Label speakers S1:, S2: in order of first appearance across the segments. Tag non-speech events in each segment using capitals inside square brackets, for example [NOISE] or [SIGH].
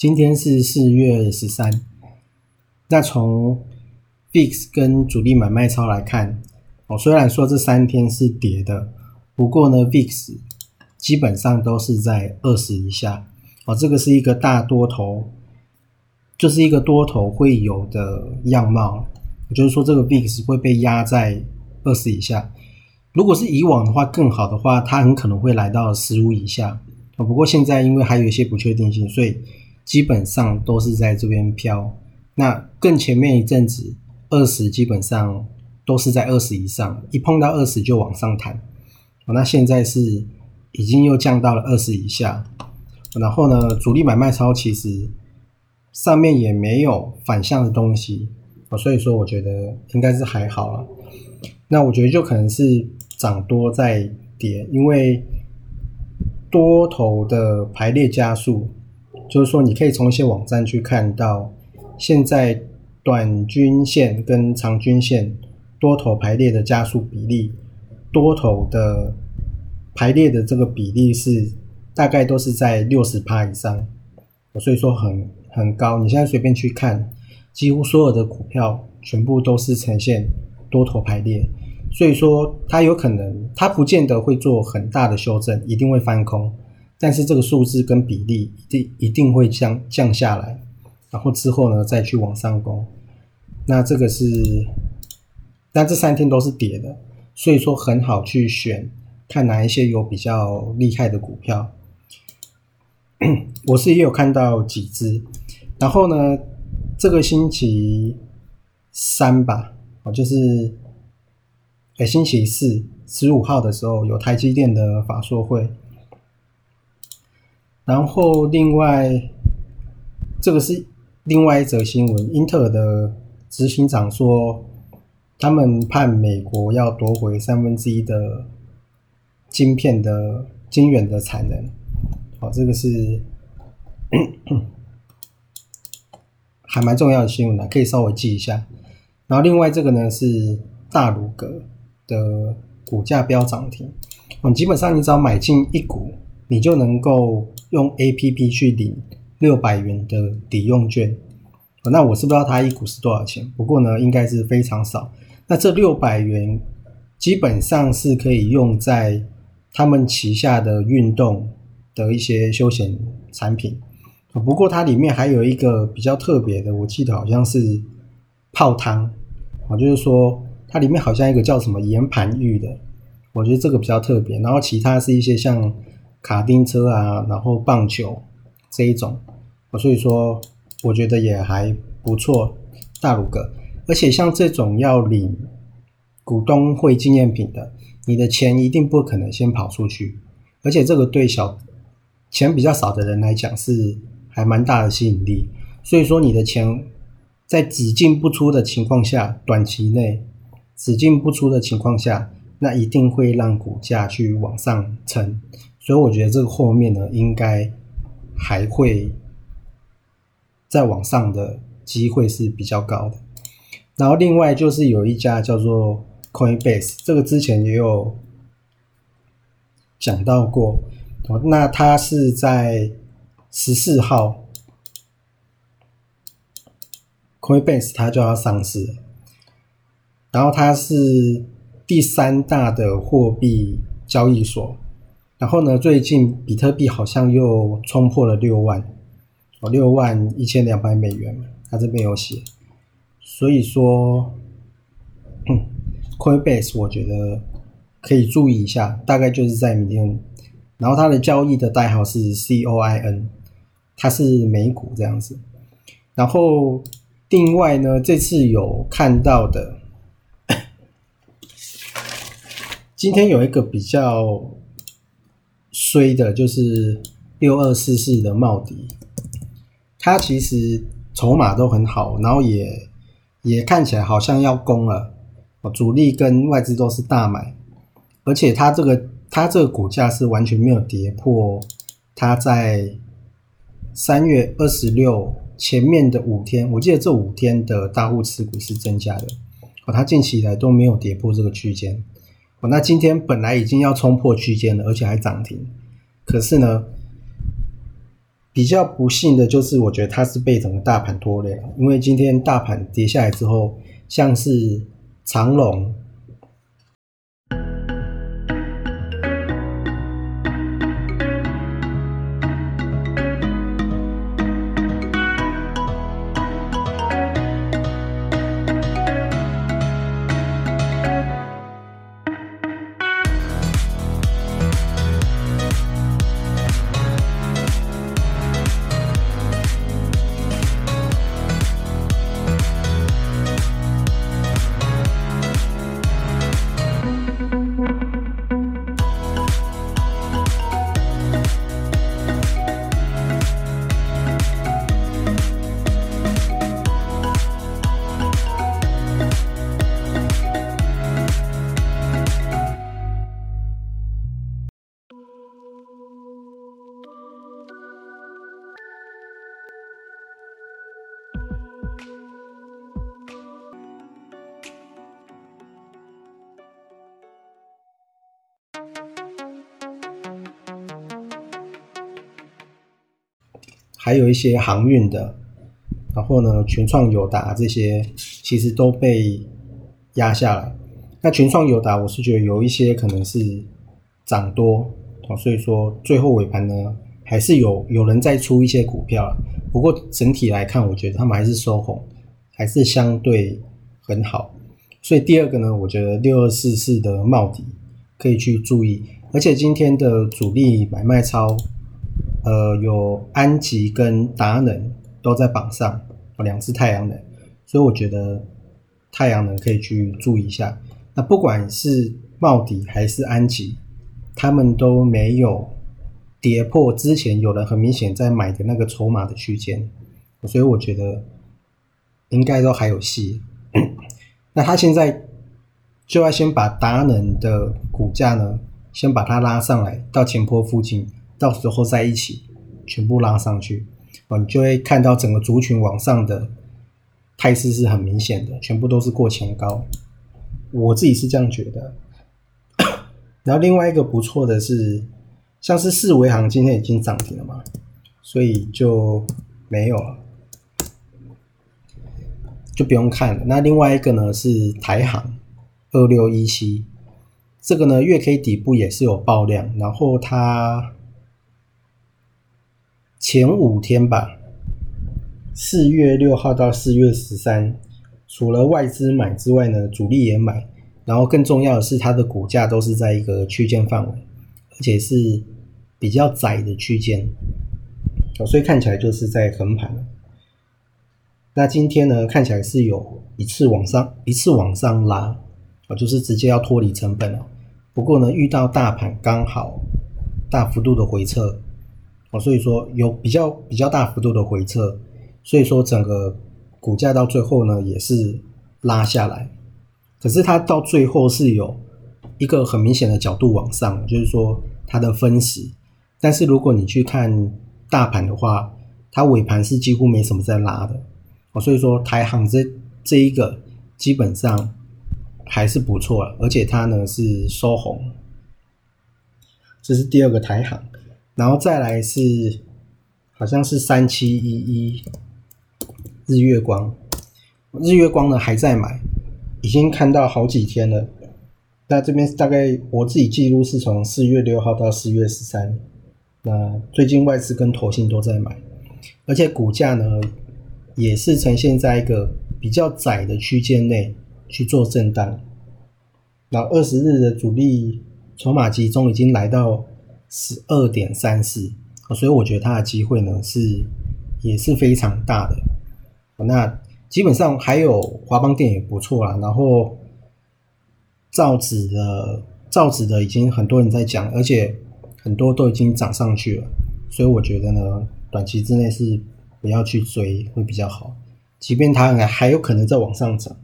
S1: 今天是四月十三。那从 VIX 跟主力买卖超来看，哦，虽然说这三天是跌的，不过呢，VIX 基本上都是在二十以下。哦，这个是一个大多头，就是一个多头会有的样貌。也就是说，这个 VIX 会被压在二十以下。如果是以往的话，更好的话，它很可能会来到十五以下。哦，不过现在因为还有一些不确定性，所以。基本上都是在这边飘，那更前面一阵子二十基本上都是在二十以上，一碰到二十就往上弹。那现在是已经又降到了二十以下，然后呢，主力买卖超其实上面也没有反向的东西，所以说我觉得应该是还好了。那我觉得就可能是涨多在跌，因为多头的排列加速。就是说，你可以从一些网站去看到，现在短均线跟长均线多头排列的加速比例，多头的排列的这个比例是大概都是在六十趴以上，所以说很很高。你现在随便去看，几乎所有的股票全部都是呈现多头排列，所以说它有可能，它不见得会做很大的修正，一定会翻空。但是这个数字跟比例一定一定会降降下来，然后之后呢再去往上攻。那这个是，但这三天都是跌的，所以说很好去选，看哪一些有比较厉害的股票。[CLEARS THROAT] 我是也有看到几只，然后呢，这个星期三吧，哦，就是哎星期四十五号的时候有台积电的法说会。然后，另外，这个是另外一则新闻。英特尔的执行长说，他们盼美国要夺回三分之一的晶片的晶圆的产能。好，这个是 [COUGHS] 还蛮重要的新闻呢，可以稍微记一下。然后，另外这个呢是大鲁格的股价飙涨停。嗯，基本上你只要买进一股。你就能够用 A P P 去领六百元的抵用券，那我是不知道它一股是多少钱，不过呢，应该是非常少。那这六百元基本上是可以用在他们旗下的运动的一些休闲产品。不过它里面还有一个比较特别的，我记得好像是泡汤啊，就是说它里面好像一个叫什么岩盘浴的，我觉得这个比较特别。然后其他是一些像。卡丁车啊，然后棒球这一种，所以说我觉得也还不错，大鲁格。而且像这种要领股东会纪念品的，你的钱一定不可能先跑出去，而且这个对小钱比较少的人来讲是还蛮大的吸引力。所以说你的钱在只进不出的情况下，短期内只进不出的情况下，那一定会让股价去往上撑。所以我觉得这个后面呢，应该还会再往上的机会是比较高的。然后另外就是有一家叫做 Coinbase，这个之前也有讲到过。那它是在十四号，Coinbase 它就要上市，然后它是第三大的货币交易所。然后呢？最近比特币好像又冲破了六万，哦，六万一千两百美元，他这边有写。所以说，Coinbase 我觉得可以注意一下，大概就是在明天。然后它的交易的代号是 COIN，它是美股这样子。然后另外呢，这次有看到的，[COUGHS] 今天有一个比较衰的，就是六二四四的茂迪，它其实筹码都很好，然后也也看起来好像要攻了，主力跟外资都是大买，而且它这个。它这个股价是完全没有跌破，它在三月二十六前面的五天，我记得这五天的大户持股是增加的，哦，它近期以来都没有跌破这个区间，哦，那今天本来已经要冲破区间了，而且还涨停，可是呢，比较不幸的就是我觉得它是被整个大盘拖累了，因为今天大盘跌下来之后，像是长龙。还有一些航运的，然后呢，群创友达这些其实都被压下来。那群创友达，我是觉得有一些可能是涨多啊，所以说最后尾盘呢，还是有有人在出一些股票。不过整体来看，我觉得他们还是收红，还是相对很好。所以第二个呢，我觉得六二四四的帽底可以去注意，而且今天的主力买卖超。呃，有安吉跟达能都在榜上，两只太阳能，所以我觉得太阳能可以去注意一下。那不管是茂迪还是安吉，他们都没有跌破之前有人很明显在买的那个筹码的区间，所以我觉得应该都还有戏。[COUGHS] 那他现在就要先把达能的股价呢，先把它拉上来到前坡附近。到时候在一起全部拉上去，哦，你就会看到整个族群往上的态势是很明显的，全部都是过前高。我自己是这样觉得。[COUGHS] 然后另外一个不错的是，像是四维行今天已经涨停了嘛，所以就没有了，就不用看了。那另外一个呢是台行二六一七，这个呢月 K 底部也是有爆量，然后它。前五天吧，四月六号到四月十三，除了外资买之外呢，主力也买。然后更重要的是，它的股价都是在一个区间范围，而且是比较窄的区间，所以看起来就是在横盘。那今天呢，看起来是有一次往上，一次往上拉，啊，就是直接要脱离成本了。不过呢，遇到大盘刚好大幅度的回撤。哦，所以说有比较比较大幅度的回撤，所以说整个股价到最后呢也是拉下来，可是它到最后是有一个很明显的角度往上，就是说它的分时。但是如果你去看大盘的话，它尾盘是几乎没什么在拉的。哦，所以说台行这这一个基本上还是不错了，而且它呢是收红，这是第二个台行。然后再来是，好像是三七一一日月光，日月光呢还在买，已经看到好几天了。那这边大概我自己记录是从四月六号到四月十三，那最近外资跟投信都在买，而且股价呢也是呈现在一个比较窄的区间内去做震荡。然后二十日的主力筹码集中已经来到十二点三四，所以我觉得它的机会呢是也是非常大的。那基本上还有华邦电也不错啦，然后造纸的造纸的已经很多人在讲，而且很多都已经涨上去了，所以我觉得呢，短期之内是不要去追会比较好，即便它还有可能在往上涨。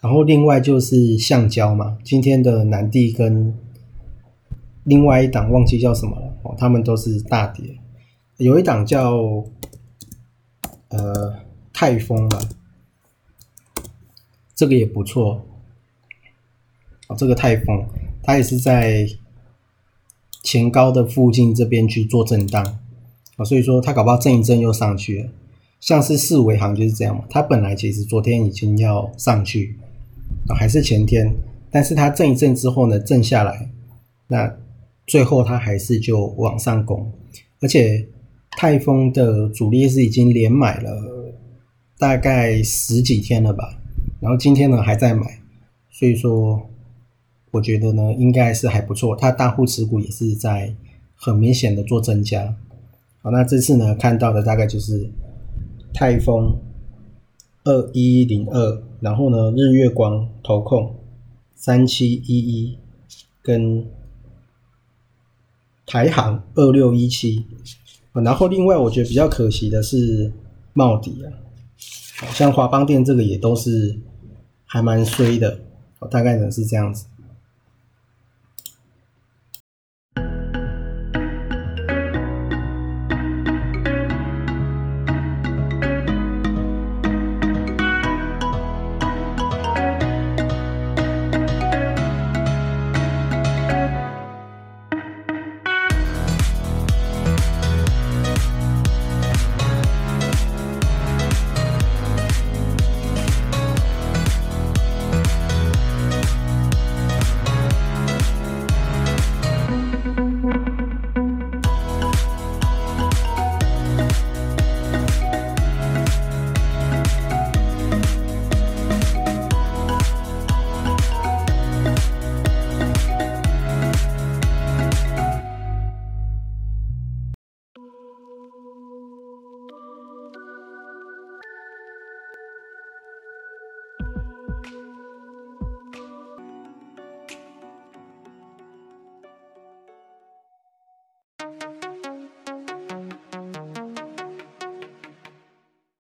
S1: 然后另外就是橡胶嘛，今天的南地跟另外一档忘记叫什么了哦，他们都是大跌，有一档叫呃泰丰吧，这个也不错。哦，这个泰丰它也是在前高的附近这边去做震荡。啊，所以说它搞不好震一震又上去了，像是四维行就是这样嘛，它本来其实昨天已经要上去。还是前天，但是它震一震之后呢，震下来，那最后它还是就往上攻，而且泰丰的主力是已经连买了大概十几天了吧，然后今天呢还在买，所以说我觉得呢应该是还不错，它大户持股也是在很明显的做增加，好，那这次呢看到的大概就是泰丰。二一零二，然后呢，日月光投控三七一一，跟台行二六一七，然后另外我觉得比较可惜的是茂迪啊，像华邦电这个也都是还蛮衰的，大概呢是这样子。